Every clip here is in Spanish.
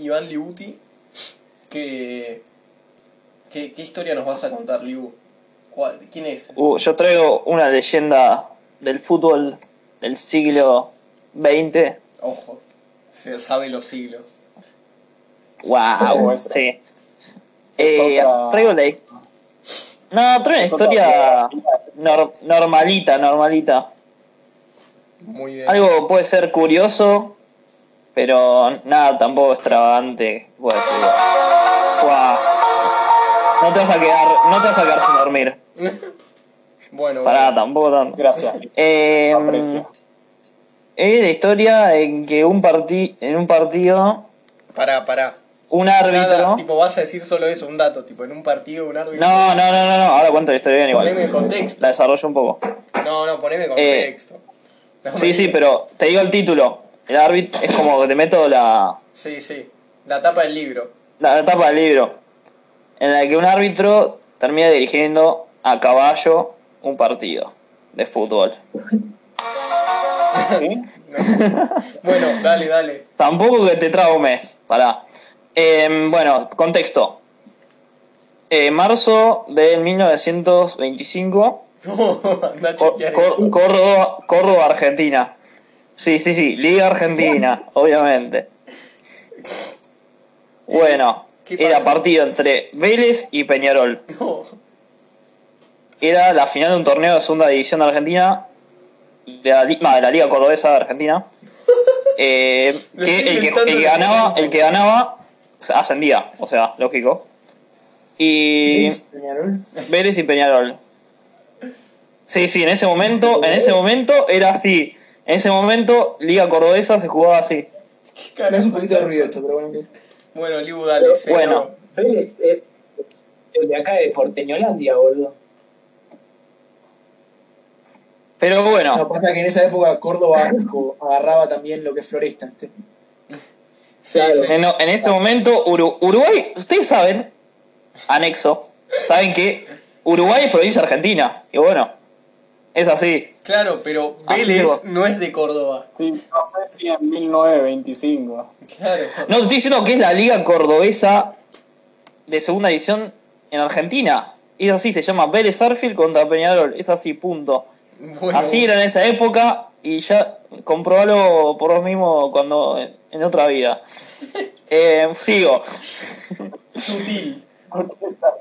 Iván Liuti. ¿Qué, qué, qué historia nos vas a contar, Liu? ¿Cuál- ¿Quién es? Uh, yo traigo una leyenda del fútbol del siglo XX. Ojo, se sabe los siglos. Wow, sí. Eh, otra- traigo la. No, traigo una historia nor- normalita, normalita. Muy bien. Algo puede ser curioso, pero nada tampoco extravagante. Ser. Guau. No te vas a quedar, no te vas a quedar sin dormir. Bueno, Pará, bueno. tampoco tanto. Gracias. Eh, Aprecio. es la historia en que un parti en un partido, Pará, pará. un Nada, árbitro. tipo, vas a decir solo eso, un dato, tipo, en un partido, un árbitro. No, no, no, no, no, ahora cuento la historia bien igual. Poneme contexto. La desarrollo un poco. No, no, poneme contexto. No me Sí, sí, pero te digo el título. El árbitro es como que te meto la, Sí, sí. La tapa del libro. la tapa del libro. En la que un árbitro termina dirigiendo a caballo un partido de fútbol. ¿Sí? Bueno, dale, dale. Tampoco que te traume. Pará. Em, bueno, contexto. Eh, marzo del 1925. Anda a Cor- chequear Cor- eso. Córdoba, Córdoba, Argentina. Sí, sí, sí, Liga Argentina, obviamente. Bueno, ¿Qué era partido entre Vélez y Peñarol. No. Era la final de un torneo de segunda división de Argentina, de la, li- no, de la Liga Cordobesa de Argentina. eh, que el que, el ganaba, el que ganaba ascendía, o sea, lógico. Y. Vélez y Peñarol. Sí, sí, en ese momento, en ese momento era así. En ese momento, Liga Cordobesa se jugaba así. ¿Qué Me hace un poquito de ruido esto, pero bueno. que- Bueno, Liu, dale. Bueno. Es el de acá de Porteñolandia, boludo. Pero No, bueno, pasa que en esa época Córdoba agarraba también lo que es Floresta. ¿viste? Sí, Claro. sí. en, en ese momento, Uru- Uruguay, ustedes saben, anexo, saben que Uruguay es provincia argentina. Y bueno, es así. Claro, pero Vélez no es de Córdoba. Sí, no sé si en 1925. Claro. No, te estoy diciendo que es la Liga Cordobesa de segunda división en Argentina. Es así, se llama Vélez Arfield contra Peñarol. Es así, punto. Bueno, Así era en esa época y ya comprobalo por vos mismo cuando en otra vida. Eh, sigo. Sutil.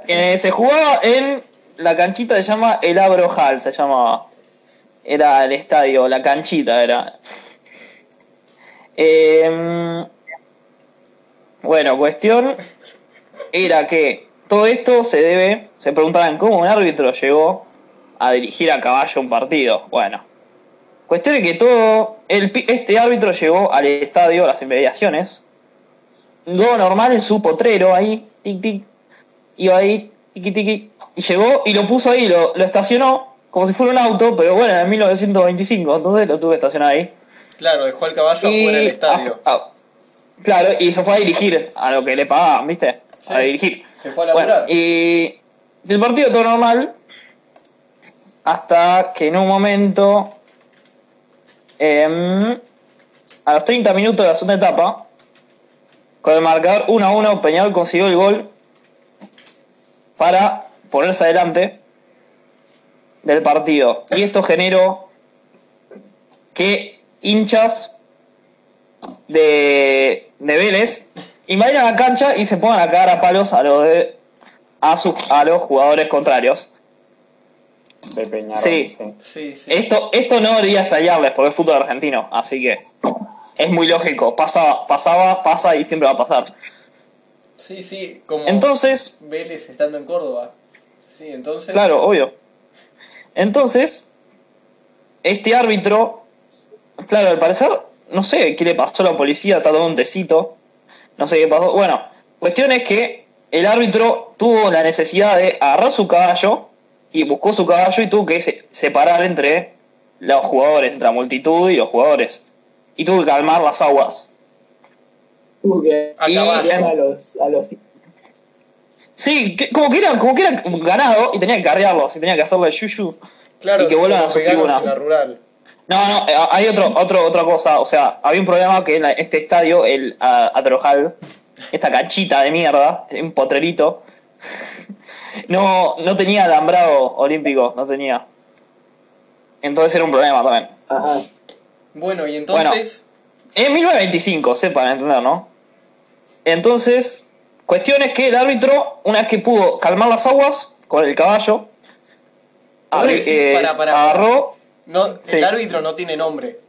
Eh, se jugaba en la canchita se llama el Abro Hall, se llamaba. Era el estadio, la canchita era. Eh, bueno, cuestión era que todo esto se debe, se preguntaban cómo un árbitro llegó a dirigir a caballo un partido. Bueno, cuestión es que todo, este árbitro llegó al estadio, a las inmediaciones, lo normal en su potrero ahí, tic tic, iba ahí, tiqui tiqui, y llegó y lo puso ahí, lo, lo estacionó como si fuera un auto, pero bueno, en 1925, entonces lo tuve que estacionar ahí. Claro, dejó al caballo Y- afuera del estadio. claro, y se fue a dirigir a lo que le pagaban, ¿viste? A dirigir. Se fue a laburar. Bueno, y del partido todo normal, hasta que en un momento, em, a los 30 minutos de la segunda etapa, con el marcador 1 a 1, Peñarol consiguió el gol para ponerse adelante del partido. Y esto generó que hinchas de, de Vélez invadan la cancha y se pongan a cagar a palos a los, de, a, sus, a los jugadores contrarios. De Peñarol. Sí. Sí, sí. Esto, esto no debería estallarles porque es fútbol argentino, así que es muy lógico. Pasaba, pasaba, pasa y siempre va a pasar. Sí, sí, como Entonces, Vélez estando en Córdoba. Sí, entonces. Claro, obvio. Entonces, este árbitro, claro, al parecer, no sé qué le pasó a la policía, está todo un tecito, no sé qué pasó. Bueno, cuestión es que el árbitro tuvo la necesidad de agarrar su caballo y buscó su caballo y tuvo que se- separar entre los jugadores, entre la multitud y los jugadores. Y tuvo que calmar las aguas. Que A a los, a los Sí, que- como que era, como que era ganado y tenía que carrearlos y tenía que hacerle yuyu. Claro, y que vuelvan a sus tribunas. No, no, eh, hay otro, otro, otra cosa. O sea, había un problema que en la- este estadio, el uh, Atrojal, esta cachita de mierda, un potrerito, no, no tenía alambrado olímpico, no tenía. Entonces era un problema también. Ajá. Bueno, y entonces. En 1925, sepan entender, ¿no? Entonces, cuestión es que el árbitro, una vez que pudo calmar las aguas con el caballo, eh, pará, agarró. no, Sí. El árbitro no tiene nombre.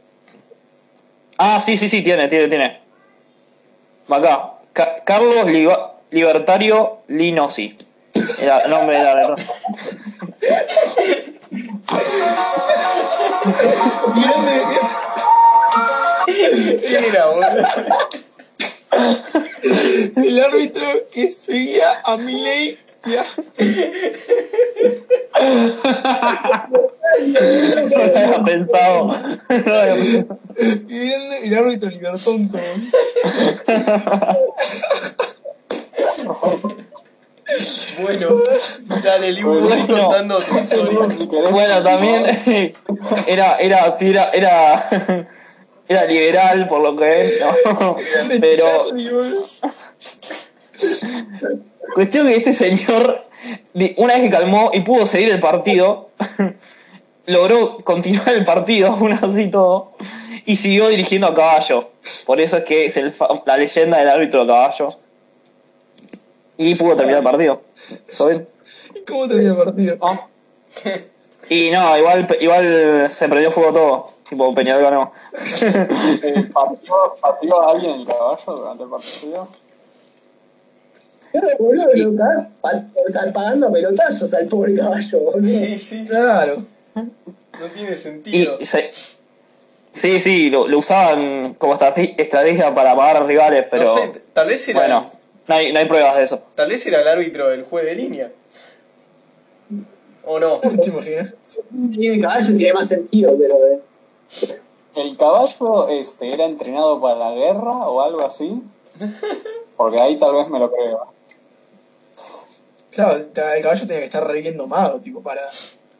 Ah, sí, sí, sí, tiene, tiene, tiene. Acá, Ca- Carlos Libertario Linosi. Era el nombre del árbitro. Grande. ¿Quién era, boludo? El árbitro que seguía a Milei y a- No lo había pensado. Y el árbitro libertonto. Bueno, dale, Liu, Bueno. contando tu historia. Bueno, también era, era, sí, era, era, era liberal por lo que es, ¿no? Pero. Cuestión que este señor, una vez que calmó y pudo seguir el partido, logró continuar el partido, aún así todo, y siguió dirigiendo a caballo. Por eso es que es el la leyenda del árbitro a caballo. Y pudo terminar el partido. ¿Y cómo termina el partido? Ah, Y no, igual, igual se prendió fuego todo. Tipo, Peñarol ganó. eh, ¿pateó, pateó a alguien el caballo durante el partido? Boludo, lo ca- pa- pa- pagando pelotazos al pobre caballo, boludo. Sí, sí, Claro. no tiene sentido. Y se- sí, sí, lo, lo usaban como estrate- estrategia para pagar a rivales, pero no sé, tal vez era. bueno, no hay, no hay pruebas de eso. Tal vez era el árbitro del juez de línea. ¿O no? ¿Te imaginas? El caballo tiene más sentido, pero. eh, ¿El caballo este, era entrenado para la guerra o algo así? Porque ahí tal vez me lo creo. Claro, el caballo tenía que estar re bien domado, tipo, para,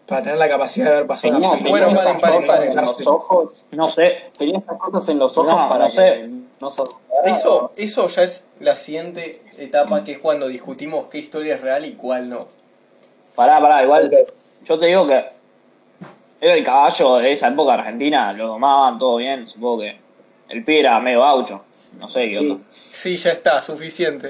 para tener la capacidad de haber pasado Tenía, la tenía Bueno, paren, cosas paren. en los ojos. No sé. Tenía esas cosas en los ojos No, para no sé. que no se Eso, eso ya es la siguiente etapa que es cuando discutimos qué historia es real y cuál no. Pará, pará, igual. Yo te digo que era el caballo de esa época argentina, lo domaban todo bien, supongo que el pie era medio gaucho. No sé qué Sí. Sí, ya está, suficiente.